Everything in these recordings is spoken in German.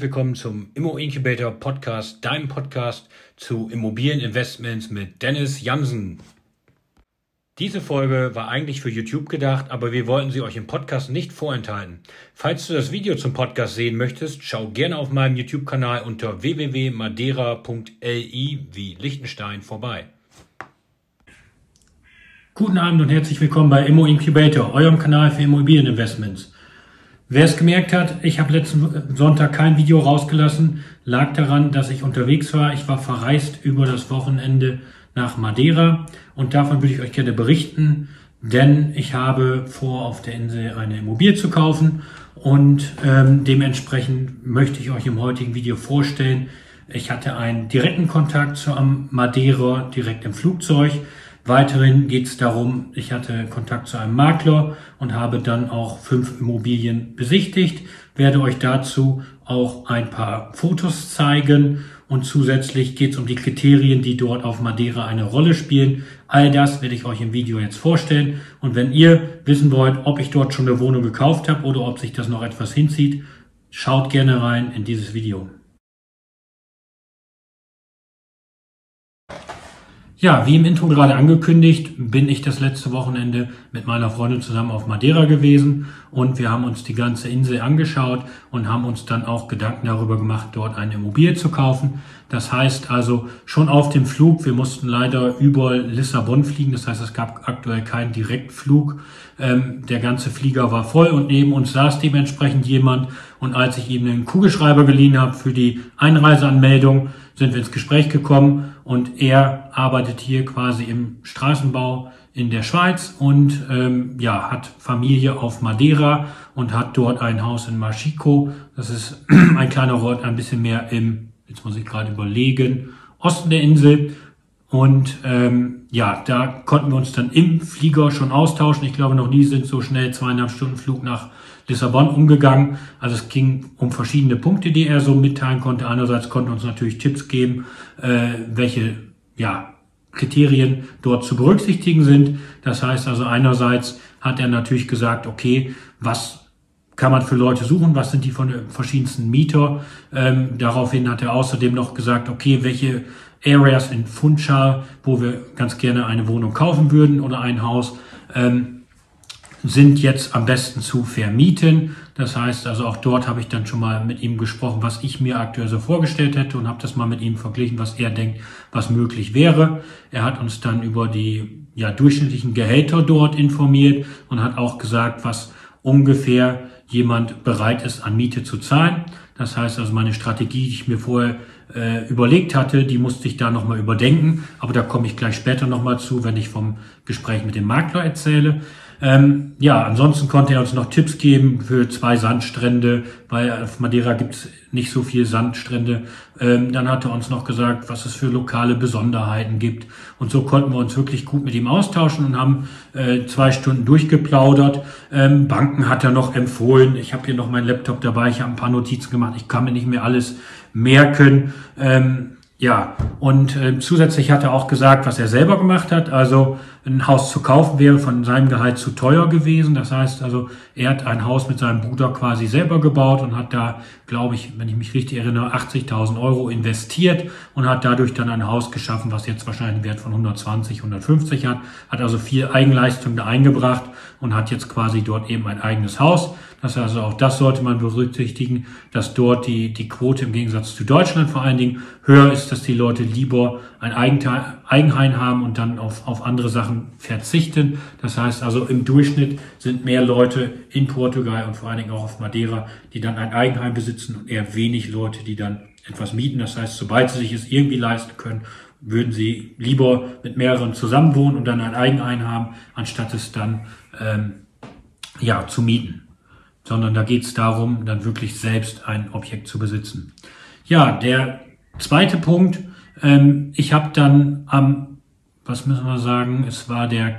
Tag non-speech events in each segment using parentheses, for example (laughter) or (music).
Herzlich willkommen zum Immo Incubator Podcast, deinem Podcast zu Immobilieninvestments mit Dennis Jansen. Diese Folge war eigentlich für YouTube gedacht, aber wir wollten sie euch im Podcast nicht vorenthalten. Falls du das Video zum Podcast sehen möchtest, schau gerne auf meinem YouTube-Kanal unter www.madeira.li wie Liechtenstein vorbei. Guten Abend und herzlich willkommen bei Immo Incubator, eurem Kanal für Immobilieninvestments. Wer es gemerkt hat, ich habe letzten Sonntag kein Video rausgelassen, lag daran, dass ich unterwegs war. Ich war verreist über das Wochenende nach Madeira und davon würde ich euch gerne berichten, denn ich habe vor, auf der Insel eine Immobilie zu kaufen und ähm, dementsprechend möchte ich euch im heutigen Video vorstellen. Ich hatte einen direkten Kontakt zu Madeira direkt im Flugzeug. Weiterhin geht es darum, ich hatte Kontakt zu einem Makler und habe dann auch fünf Immobilien besichtigt, werde euch dazu auch ein paar Fotos zeigen und zusätzlich geht es um die Kriterien, die dort auf Madeira eine Rolle spielen. All das werde ich euch im Video jetzt vorstellen und wenn ihr wissen wollt, ob ich dort schon eine Wohnung gekauft habe oder ob sich das noch etwas hinzieht, schaut gerne rein in dieses Video. Ja, wie im Intro gerade angekündigt, bin ich das letzte Wochenende mit meiner Freundin zusammen auf Madeira gewesen und wir haben uns die ganze Insel angeschaut und haben uns dann auch Gedanken darüber gemacht, dort eine Immobilie zu kaufen. Das heißt also schon auf dem Flug, wir mussten leider über Lissabon fliegen, das heißt es gab aktuell keinen Direktflug. Ähm, der ganze Flieger war voll und neben uns saß dementsprechend jemand und als ich ihm einen Kugelschreiber geliehen habe für die Einreiseanmeldung, sind wir ins Gespräch gekommen und er arbeitet hier quasi im Straßenbau in der Schweiz und ähm, ja, hat Familie auf Madeira und hat dort ein Haus in Machico. Das ist (clears throat) ein kleiner Ort, ein bisschen mehr im, jetzt muss ich gerade überlegen, Osten der Insel. Und ähm, ja, da konnten wir uns dann im Flieger schon austauschen. Ich glaube, noch nie sind so schnell zweieinhalb Stunden Flug nach Lissabon umgegangen. Also es ging um verschiedene Punkte, die er so mitteilen konnte. Einerseits konnte uns natürlich Tipps geben, äh, welche ja, Kriterien dort zu berücksichtigen sind. Das heißt also einerseits hat er natürlich gesagt, okay, was kann man für Leute suchen, was sind die von den verschiedensten Mieter. Ähm, daraufhin hat er außerdem noch gesagt, okay, welche Areas in Funchal, wo wir ganz gerne eine Wohnung kaufen würden oder ein Haus, ähm, sind jetzt am besten zu vermieten. Das heißt also auch dort habe ich dann schon mal mit ihm gesprochen, was ich mir aktuell so vorgestellt hätte und habe das mal mit ihm verglichen, was er denkt, was möglich wäre. Er hat uns dann über die ja, durchschnittlichen Gehälter dort informiert und hat auch gesagt, was ungefähr jemand bereit ist an Miete zu zahlen. Das heißt also meine Strategie, die ich mir vorher äh, überlegt hatte, die musste ich da nochmal überdenken. Aber da komme ich gleich später nochmal zu, wenn ich vom Gespräch mit dem Makler erzähle. Ähm, ja, ansonsten konnte er uns noch Tipps geben für zwei Sandstrände, weil auf Madeira gibt's nicht so viel Sandstrände. Ähm, dann hat er uns noch gesagt, was es für lokale Besonderheiten gibt. Und so konnten wir uns wirklich gut mit ihm austauschen und haben äh, zwei Stunden durchgeplaudert. Ähm, Banken hat er noch empfohlen. Ich habe hier noch meinen Laptop dabei, ich habe ein paar Notizen gemacht. Ich kann mir nicht mehr alles merken. Ähm, ja, und äh, zusätzlich hat er auch gesagt, was er selber gemacht hat. Also ein Haus zu kaufen wäre von seinem Gehalt zu teuer gewesen. Das heißt also, er hat ein Haus mit seinem Bruder quasi selber gebaut und hat da, glaube ich, wenn ich mich richtig erinnere, 80.000 Euro investiert und hat dadurch dann ein Haus geschaffen, was jetzt wahrscheinlich einen Wert von 120, 150 hat. Hat also viel Eigenleistung da eingebracht und hat jetzt quasi dort eben ein eigenes Haus. Das heißt also auch das sollte man berücksichtigen, dass dort die, die Quote im Gegensatz zu Deutschland vor allen Dingen höher ist, dass die Leute lieber ein Eigenteil, Eigenheim haben und dann auf, auf andere Sachen verzichten. Das heißt also im Durchschnitt sind mehr Leute in Portugal und vor allen Dingen auch auf Madeira, die dann ein Eigenheim besitzen und eher wenig Leute, die dann etwas mieten. Das heißt, sobald sie sich es irgendwie leisten können, würden sie lieber mit mehreren zusammenwohnen und dann ein Eigenheim haben, anstatt es dann ähm, ja zu mieten sondern da geht es darum, dann wirklich selbst ein Objekt zu besitzen. Ja, der zweite Punkt, ähm, ich habe dann am, was müssen wir sagen, es war der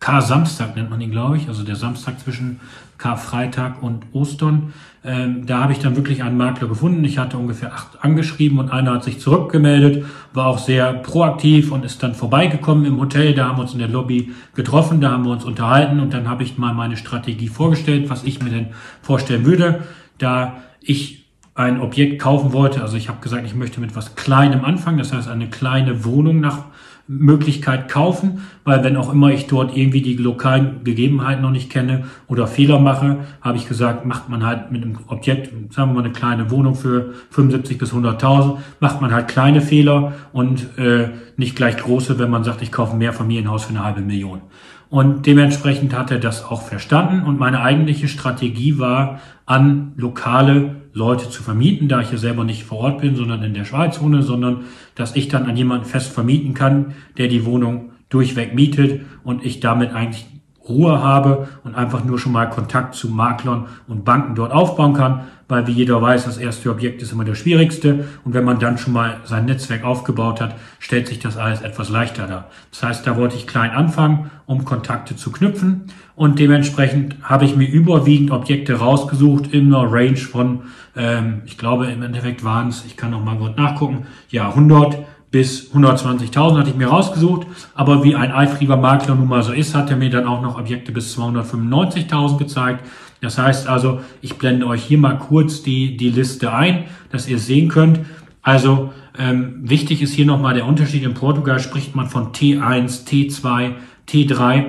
K-Samstag nennt man ihn, glaube ich, also der Samstag zwischen Karfreitag und Ostern. Ähm, da habe ich dann wirklich einen Makler gefunden. Ich hatte ungefähr acht angeschrieben und einer hat sich zurückgemeldet, war auch sehr proaktiv und ist dann vorbeigekommen im Hotel. Da haben wir uns in der Lobby getroffen, da haben wir uns unterhalten und dann habe ich mal meine Strategie vorgestellt, was ich mir denn vorstellen würde. Da ich ein Objekt kaufen wollte, also ich habe gesagt, ich möchte mit was Kleinem anfangen, das heißt eine kleine Wohnung nach Möglichkeit kaufen, weil wenn auch immer ich dort irgendwie die lokalen Gegebenheiten noch nicht kenne oder Fehler mache, habe ich gesagt, macht man halt mit einem Objekt, sagen wir mal eine kleine Wohnung für 75 bis 100.000, macht man halt kleine Fehler und äh, nicht gleich große, wenn man sagt, ich kaufe ein Mehrfamilienhaus für eine halbe Million. Und dementsprechend hat er das auch verstanden. Und meine eigentliche Strategie war, an lokale Leute zu vermieten, da ich hier selber nicht vor Ort bin, sondern in der Schweiz wohne, sondern dass ich dann an jemanden fest vermieten kann, der die Wohnung durchweg mietet und ich damit eigentlich Ruhe habe und einfach nur schon mal Kontakt zu Maklern und Banken dort aufbauen kann, weil wie jeder weiß, das erste Objekt ist immer das schwierigste und wenn man dann schon mal sein Netzwerk aufgebaut hat, stellt sich das alles etwas leichter dar. Das heißt, da wollte ich klein anfangen, um Kontakte zu knüpfen und dementsprechend habe ich mir überwiegend Objekte rausgesucht in einer Range von, ähm, ich glaube im Endeffekt waren es, ich kann noch mal kurz nachgucken, ja 100 bis 120.000 hatte ich mir rausgesucht, aber wie ein eifriger Makler nun mal so ist, hat er mir dann auch noch Objekte bis 295.000 gezeigt. Das heißt also, ich blende euch hier mal kurz die, die Liste ein, dass ihr sehen könnt. Also ähm, wichtig ist hier nochmal der Unterschied. In Portugal spricht man von T1, T2, T3.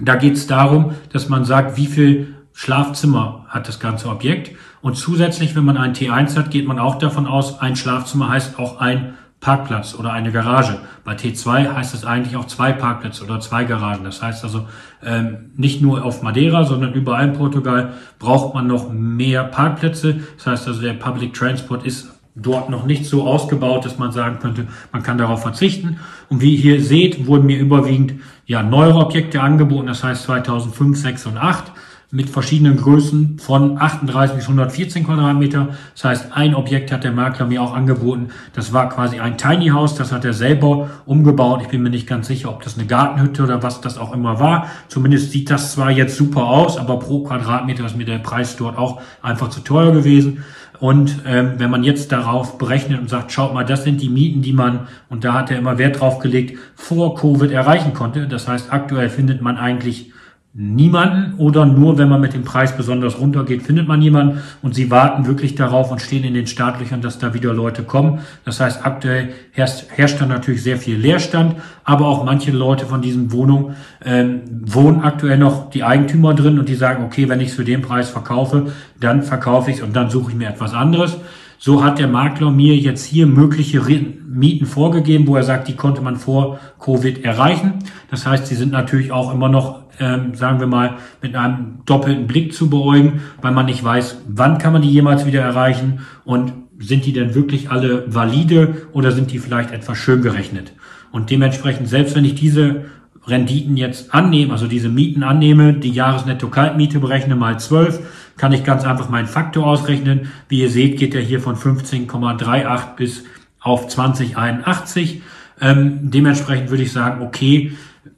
Da geht es darum, dass man sagt, wie viel Schlafzimmer hat das ganze Objekt. Und zusätzlich, wenn man ein T1 hat, geht man auch davon aus, ein Schlafzimmer heißt auch ein Parkplatz oder eine Garage. Bei T2 heißt es eigentlich auch zwei Parkplätze oder zwei Garagen. Das heißt also ähm, nicht nur auf Madeira, sondern überall in Portugal braucht man noch mehr Parkplätze. Das heißt also der Public Transport ist dort noch nicht so ausgebaut, dass man sagen könnte, man kann darauf verzichten. Und wie ihr hier seht, wurden mir überwiegend ja neuere Objekte angeboten. Das heißt 2005, 6 und 8 mit verschiedenen Größen von 38 bis 114 Quadratmeter. Das heißt, ein Objekt hat der Makler mir auch angeboten. Das war quasi ein Tiny House. Das hat er selber umgebaut. Ich bin mir nicht ganz sicher, ob das eine Gartenhütte oder was das auch immer war. Zumindest sieht das zwar jetzt super aus, aber pro Quadratmeter ist mir der Preis dort auch einfach zu teuer gewesen. Und ähm, wenn man jetzt darauf berechnet und sagt, schaut mal, das sind die Mieten, die man, und da hat er immer Wert drauf gelegt, vor Covid erreichen konnte. Das heißt, aktuell findet man eigentlich niemanden oder nur wenn man mit dem Preis besonders runtergeht, findet man jemanden und sie warten wirklich darauf und stehen in den Startlöchern, dass da wieder Leute kommen. Das heißt, aktuell herrscht, herrscht dann natürlich sehr viel Leerstand, aber auch manche Leute von diesen Wohnungen ähm, wohnen aktuell noch die Eigentümer drin und die sagen, okay, wenn ich es für den Preis verkaufe, dann verkaufe ich es und dann suche ich mir etwas anderes. So hat der Makler mir jetzt hier mögliche Mieten vorgegeben, wo er sagt, die konnte man vor Covid erreichen. Das heißt, sie sind natürlich auch immer noch ähm, sagen wir mal, mit einem doppelten Blick zu beäugen, weil man nicht weiß, wann kann man die jemals wieder erreichen und sind die denn wirklich alle valide oder sind die vielleicht etwas schön gerechnet? Und dementsprechend, selbst wenn ich diese Renditen jetzt annehme, also diese Mieten annehme, die Jahresnetto-Kaltmiete berechne mal 12, kann ich ganz einfach meinen Faktor ausrechnen. Wie ihr seht, geht er hier von 15,38 bis auf 2081. Ähm, dementsprechend würde ich sagen, okay,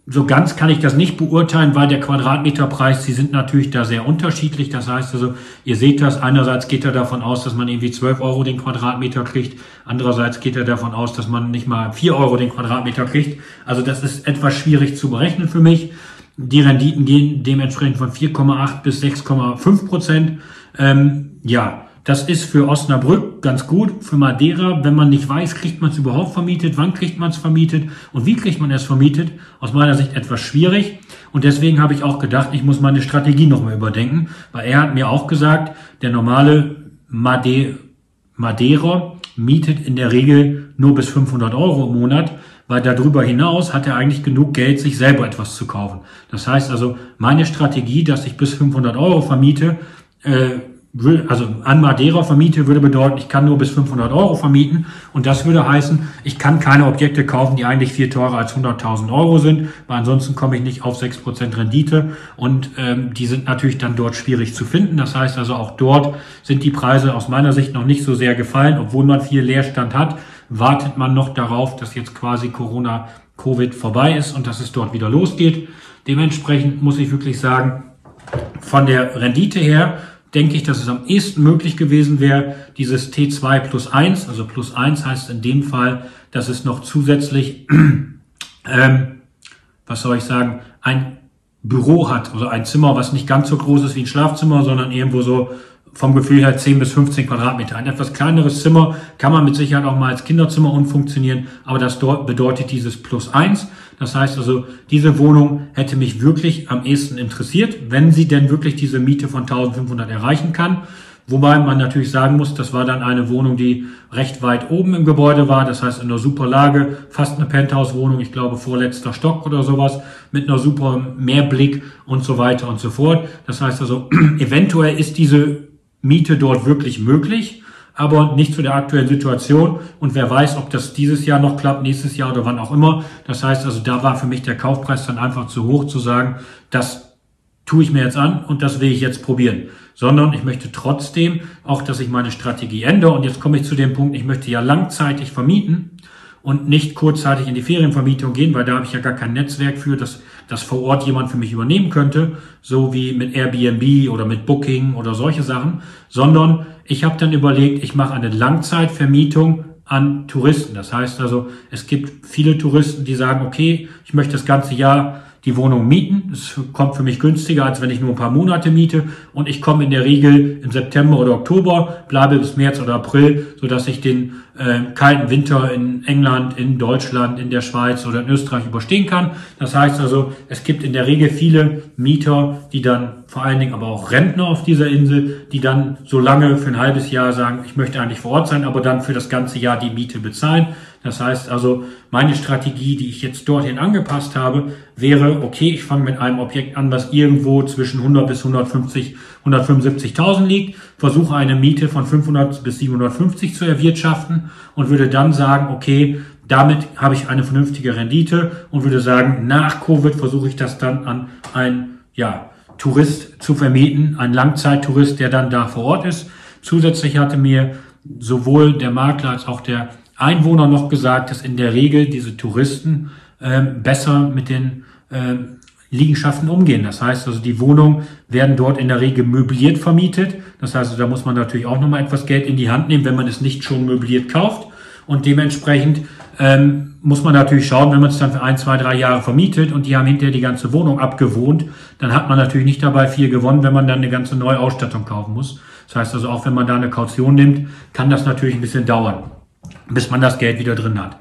so ganz kann ich das nicht beurteilen, weil der Quadratmeterpreis, die sind natürlich da sehr unterschiedlich. Das heißt also, ihr seht das, einerseits geht er davon aus, dass man irgendwie 12 Euro den Quadratmeter kriegt. Andererseits geht er davon aus, dass man nicht mal 4 Euro den Quadratmeter kriegt. Also das ist etwas schwierig zu berechnen für mich. Die Renditen gehen dementsprechend von 4,8 bis 6,5 Prozent. Ähm, ja, das ist für Osnabrück ganz gut, für Madeira, wenn man nicht weiß, kriegt man es überhaupt vermietet, wann kriegt man es vermietet? Und wie kriegt man es vermietet, aus meiner Sicht etwas schwierig. Und deswegen habe ich auch gedacht, ich muss meine Strategie nochmal überdenken, weil er hat mir auch gesagt, der normale Made Madeira mietet in der Regel nur bis 500 Euro im Monat, weil darüber hinaus hat er eigentlich genug Geld, sich selber etwas zu kaufen. Das heißt also, meine Strategie, dass ich bis 500 Euro vermiete, äh, also an Madeira vermiete, würde bedeuten, ich kann nur bis 500 Euro vermieten. Und das würde heißen, ich kann keine Objekte kaufen, die eigentlich viel teurer als 100.000 Euro sind, weil ansonsten komme ich nicht auf 6% Rendite. Und ähm, die sind natürlich dann dort schwierig zu finden. Das heißt also, auch dort sind die Preise aus meiner Sicht noch nicht so sehr gefallen. Obwohl man viel Leerstand hat, wartet man noch darauf, dass jetzt quasi Corona, Covid vorbei ist und dass es dort wieder losgeht. Dementsprechend muss ich wirklich sagen, von der Rendite her denke ich, dass es am ehesten möglich gewesen wäre, dieses T2 plus 1, also plus 1 heißt in dem Fall, dass es noch zusätzlich, (clears throat) ähm, was soll ich sagen, ein Büro hat, also ein Zimmer, was nicht ganz so groß ist wie ein Schlafzimmer, sondern irgendwo so vom Gefühl her 10 bis 15 Quadratmeter. Ein etwas kleineres Zimmer kann man mit Sicherheit auch mal als Kinderzimmer umfunktionieren, aber das dort bedeutet dieses Plus eins. Das heißt also, diese Wohnung hätte mich wirklich am ehesten interessiert, wenn sie denn wirklich diese Miete von 1500 erreichen kann. Wobei man natürlich sagen muss, das war dann eine Wohnung, die recht weit oben im Gebäude war, das heißt in einer super Lage, fast eine Penthouse-Wohnung, ich glaube vorletzter Stock oder sowas, mit einer super Mehrblick und so weiter und so fort. Das heißt also, (clears throat) eventuell ist diese Miete dort wirklich möglich, aber nicht zu der aktuellen Situation. Und wer weiß, ob das dieses Jahr noch klappt, nächstes Jahr oder wann auch immer. Das heißt also, da war für mich der Kaufpreis dann einfach zu hoch zu sagen, das tue ich mir jetzt an und das will ich jetzt probieren sondern ich möchte trotzdem auch, dass ich meine Strategie ändere. Und jetzt komme ich zu dem Punkt, ich möchte ja langzeitig vermieten und nicht kurzzeitig in die Ferienvermietung gehen, weil da habe ich ja gar kein Netzwerk für, dass das vor Ort jemand für mich übernehmen könnte, so wie mit Airbnb oder mit Booking oder solche Sachen, sondern ich habe dann überlegt, ich mache eine Langzeitvermietung an Touristen. Das heißt also, es gibt viele Touristen, die sagen, okay, ich möchte das ganze Jahr die Wohnung mieten. Es kommt für mich günstiger, als wenn ich nur ein paar Monate miete. Und ich komme in der Regel im September oder Oktober, bleibe bis März oder April, so dass ich den äh, kalten Winter in England, in Deutschland, in der Schweiz oder in Österreich überstehen kann. Das heißt also, es gibt in der Regel viele Mieter, die dann vor allen Dingen aber auch Rentner auf dieser Insel, die dann so lange für ein halbes Jahr sagen, ich möchte eigentlich vor Ort sein, aber dann für das ganze Jahr die Miete bezahlen. Das heißt also, meine Strategie, die ich jetzt dorthin angepasst habe, wäre, okay, ich fange mit einem Objekt an, was irgendwo zwischen 100 bis 150, 175.000 liegt, versuche eine Miete von 500 bis 750 zu erwirtschaften und würde dann sagen, okay, damit habe ich eine vernünftige Rendite und würde sagen, nach Covid versuche ich das dann an ein, ja, Tourist zu vermieten, ein Langzeittourist, der dann da vor Ort ist. Zusätzlich hatte mir sowohl der Makler als auch der Einwohner noch gesagt, dass in der Regel diese Touristen äh, besser mit den äh, Liegenschaften umgehen. Das heißt also, die Wohnungen werden dort in der Regel möbliert vermietet. Das heißt, da muss man natürlich auch nochmal etwas Geld in die Hand nehmen, wenn man es nicht schon möbliert kauft. Und dementsprechend ähm, muss man natürlich schauen, wenn man es dann für ein, zwei, drei Jahre vermietet und die haben hinterher die ganze Wohnung abgewohnt, dann hat man natürlich nicht dabei viel gewonnen, wenn man dann eine ganze neue Ausstattung kaufen muss. Das heißt also, auch wenn man da eine Kaution nimmt, kann das natürlich ein bisschen dauern bis man das Geld wieder drin hat.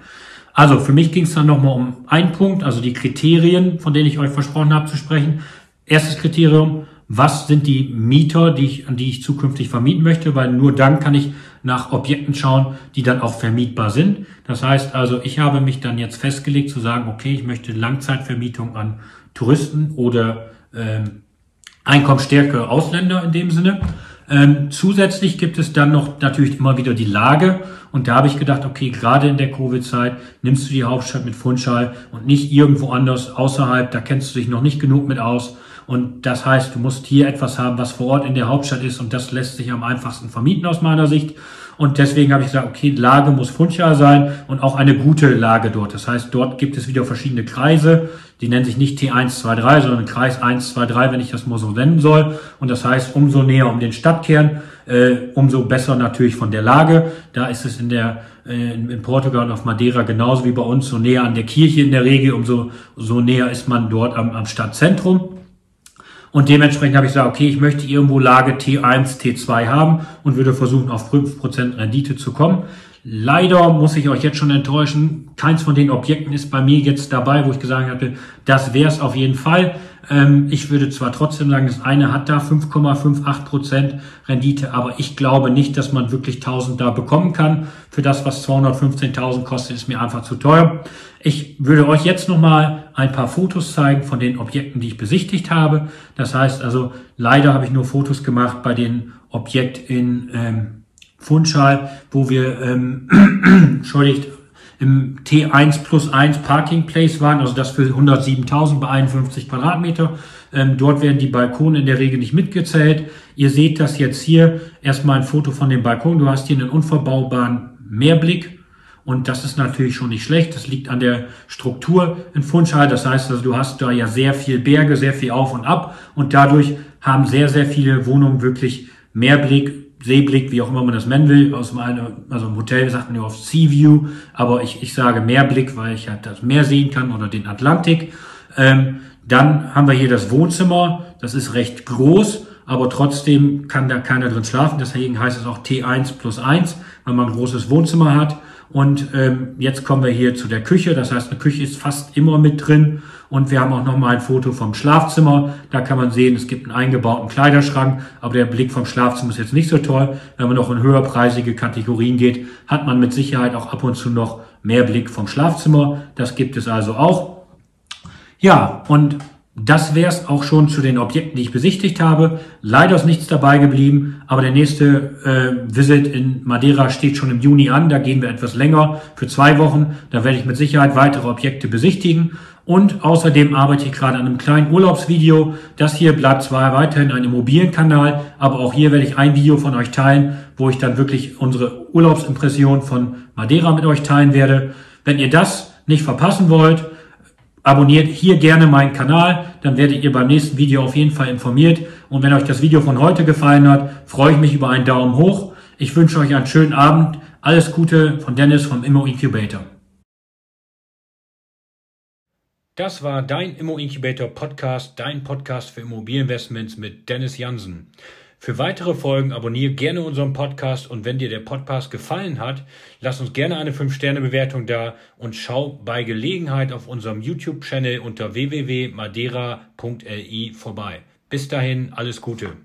Also für mich ging es dann nochmal um einen Punkt, also die Kriterien, von denen ich euch versprochen habe zu sprechen. Erstes Kriterium, was sind die Mieter, die ich, an die ich zukünftig vermieten möchte, weil nur dann kann ich nach Objekten schauen, die dann auch vermietbar sind. Das heißt also, ich habe mich dann jetzt festgelegt zu sagen, okay, ich möchte Langzeitvermietung an Touristen oder ähm, Einkommensstärke Ausländer in dem Sinne. Ähm, zusätzlich gibt es dann noch natürlich immer wieder die Lage. Und da habe ich gedacht, okay, gerade in der Covid-Zeit nimmst du die Hauptstadt mit Fundschall und nicht irgendwo anders außerhalb. Da kennst du dich noch nicht genug mit aus. Und das heißt, du musst hier etwas haben, was vor Ort in der Hauptstadt ist. Und das lässt sich am einfachsten vermieten aus meiner Sicht. Und deswegen habe ich gesagt, okay, Lage muss Funchal sein und auch eine gute Lage dort. Das heißt, dort gibt es wieder verschiedene Kreise. Die nennen sich nicht T123, sondern Kreis 123, wenn ich das mal so nennen soll. Und das heißt, umso näher um den Stadtkern, äh, umso besser natürlich von der Lage. Da ist es in der äh, in Portugal und auf Madeira genauso wie bei uns, so näher an der Kirche in der Regel, umso so näher ist man dort am, am Stadtzentrum. Und dementsprechend habe ich gesagt, okay, ich möchte irgendwo Lage T1, T2 haben und würde versuchen, auf 5% Rendite zu kommen. Leider muss ich euch jetzt schon enttäuschen, keins von den Objekten ist bei mir jetzt dabei, wo ich gesagt hatte, das wäre es auf jeden Fall. Ähm, ich würde zwar trotzdem sagen, das eine hat da 5,58% Rendite, aber ich glaube nicht, dass man wirklich 1000 da bekommen kann. Für das, was 215.000 kostet, ist mir einfach zu teuer. Ich würde euch jetzt nochmal ein paar Fotos zeigen von den Objekten, die ich besichtigt habe. Das heißt also, leider habe ich nur Fotos gemacht bei dem Objekt in ähm, Funchal, wo wir, ähm, (clears throat) entschuldigt, im T1 plus 1 Parking Place waren, also das für 107.000 bei 51 Quadratmeter. Ähm, dort werden die Balkone in der Regel nicht mitgezählt. Ihr seht das jetzt hier. Erstmal ein Foto von dem Balkon. Du hast hier einen unverbaubaren Mehrblick und das ist natürlich schon nicht schlecht. Das liegt an der Struktur in Funchal. Das heißt also, du hast da ja sehr viel Berge, sehr viel auf und ab. Und dadurch haben sehr, sehr viele Wohnungen wirklich Mehrblick, Seeblick, wie auch immer man das nennen will. Aus meiner, also im Hotel sagt man ja oft Sea View, aber ich, ich sage Meerblick, weil ich halt das Meer sehen kann oder den Atlantik. Ähm, dann haben wir hier das Wohnzimmer. Das ist recht groß aber trotzdem kann da keiner drin schlafen. Deswegen heißt es auch T1 plus 1, weil man ein großes Wohnzimmer hat. Und ähm, jetzt kommen wir hier zu der Küche. Das heißt, eine Küche ist fast immer mit drin. Und wir haben auch nochmal ein Foto vom Schlafzimmer. Da kann man sehen, es gibt einen eingebauten Kleiderschrank. Aber der Blick vom Schlafzimmer ist jetzt nicht so toll. Wenn man noch in höherpreisige Kategorien geht, hat man mit Sicherheit auch ab und zu noch mehr Blick vom Schlafzimmer. Das gibt es also auch. Ja, und das wäre es auch schon zu den Objekten, die ich besichtigt habe. Leider ist nichts dabei geblieben, aber der nächste äh, Visit in Madeira steht schon im Juni an. Da gehen wir etwas länger für zwei Wochen. Da werde ich mit Sicherheit weitere Objekte besichtigen. Und außerdem arbeite ich gerade an einem kleinen Urlaubsvideo. Das hier bleibt zwar weiterhin ein Immobilienkanal, aber auch hier werde ich ein Video von euch teilen, wo ich dann wirklich unsere Urlaubsimpression von Madeira mit euch teilen werde. Wenn ihr das nicht verpassen wollt, Abonniert hier gerne meinen Kanal, dann werdet ihr beim nächsten Video auf jeden Fall informiert. Und wenn euch das Video von heute gefallen hat, freue ich mich über einen Daumen hoch. Ich wünsche euch einen schönen Abend. Alles Gute von Dennis vom Immo Incubator. Das war dein Immo Incubator Podcast, dein Podcast für Immobilieninvestments mit Dennis Jansen. Für weitere Folgen abonniere gerne unseren Podcast und wenn dir der Podcast gefallen hat, lass uns gerne eine 5-Sterne-Bewertung da und schau bei Gelegenheit auf unserem YouTube-Channel unter www.madeira.li vorbei. Bis dahin, alles Gute.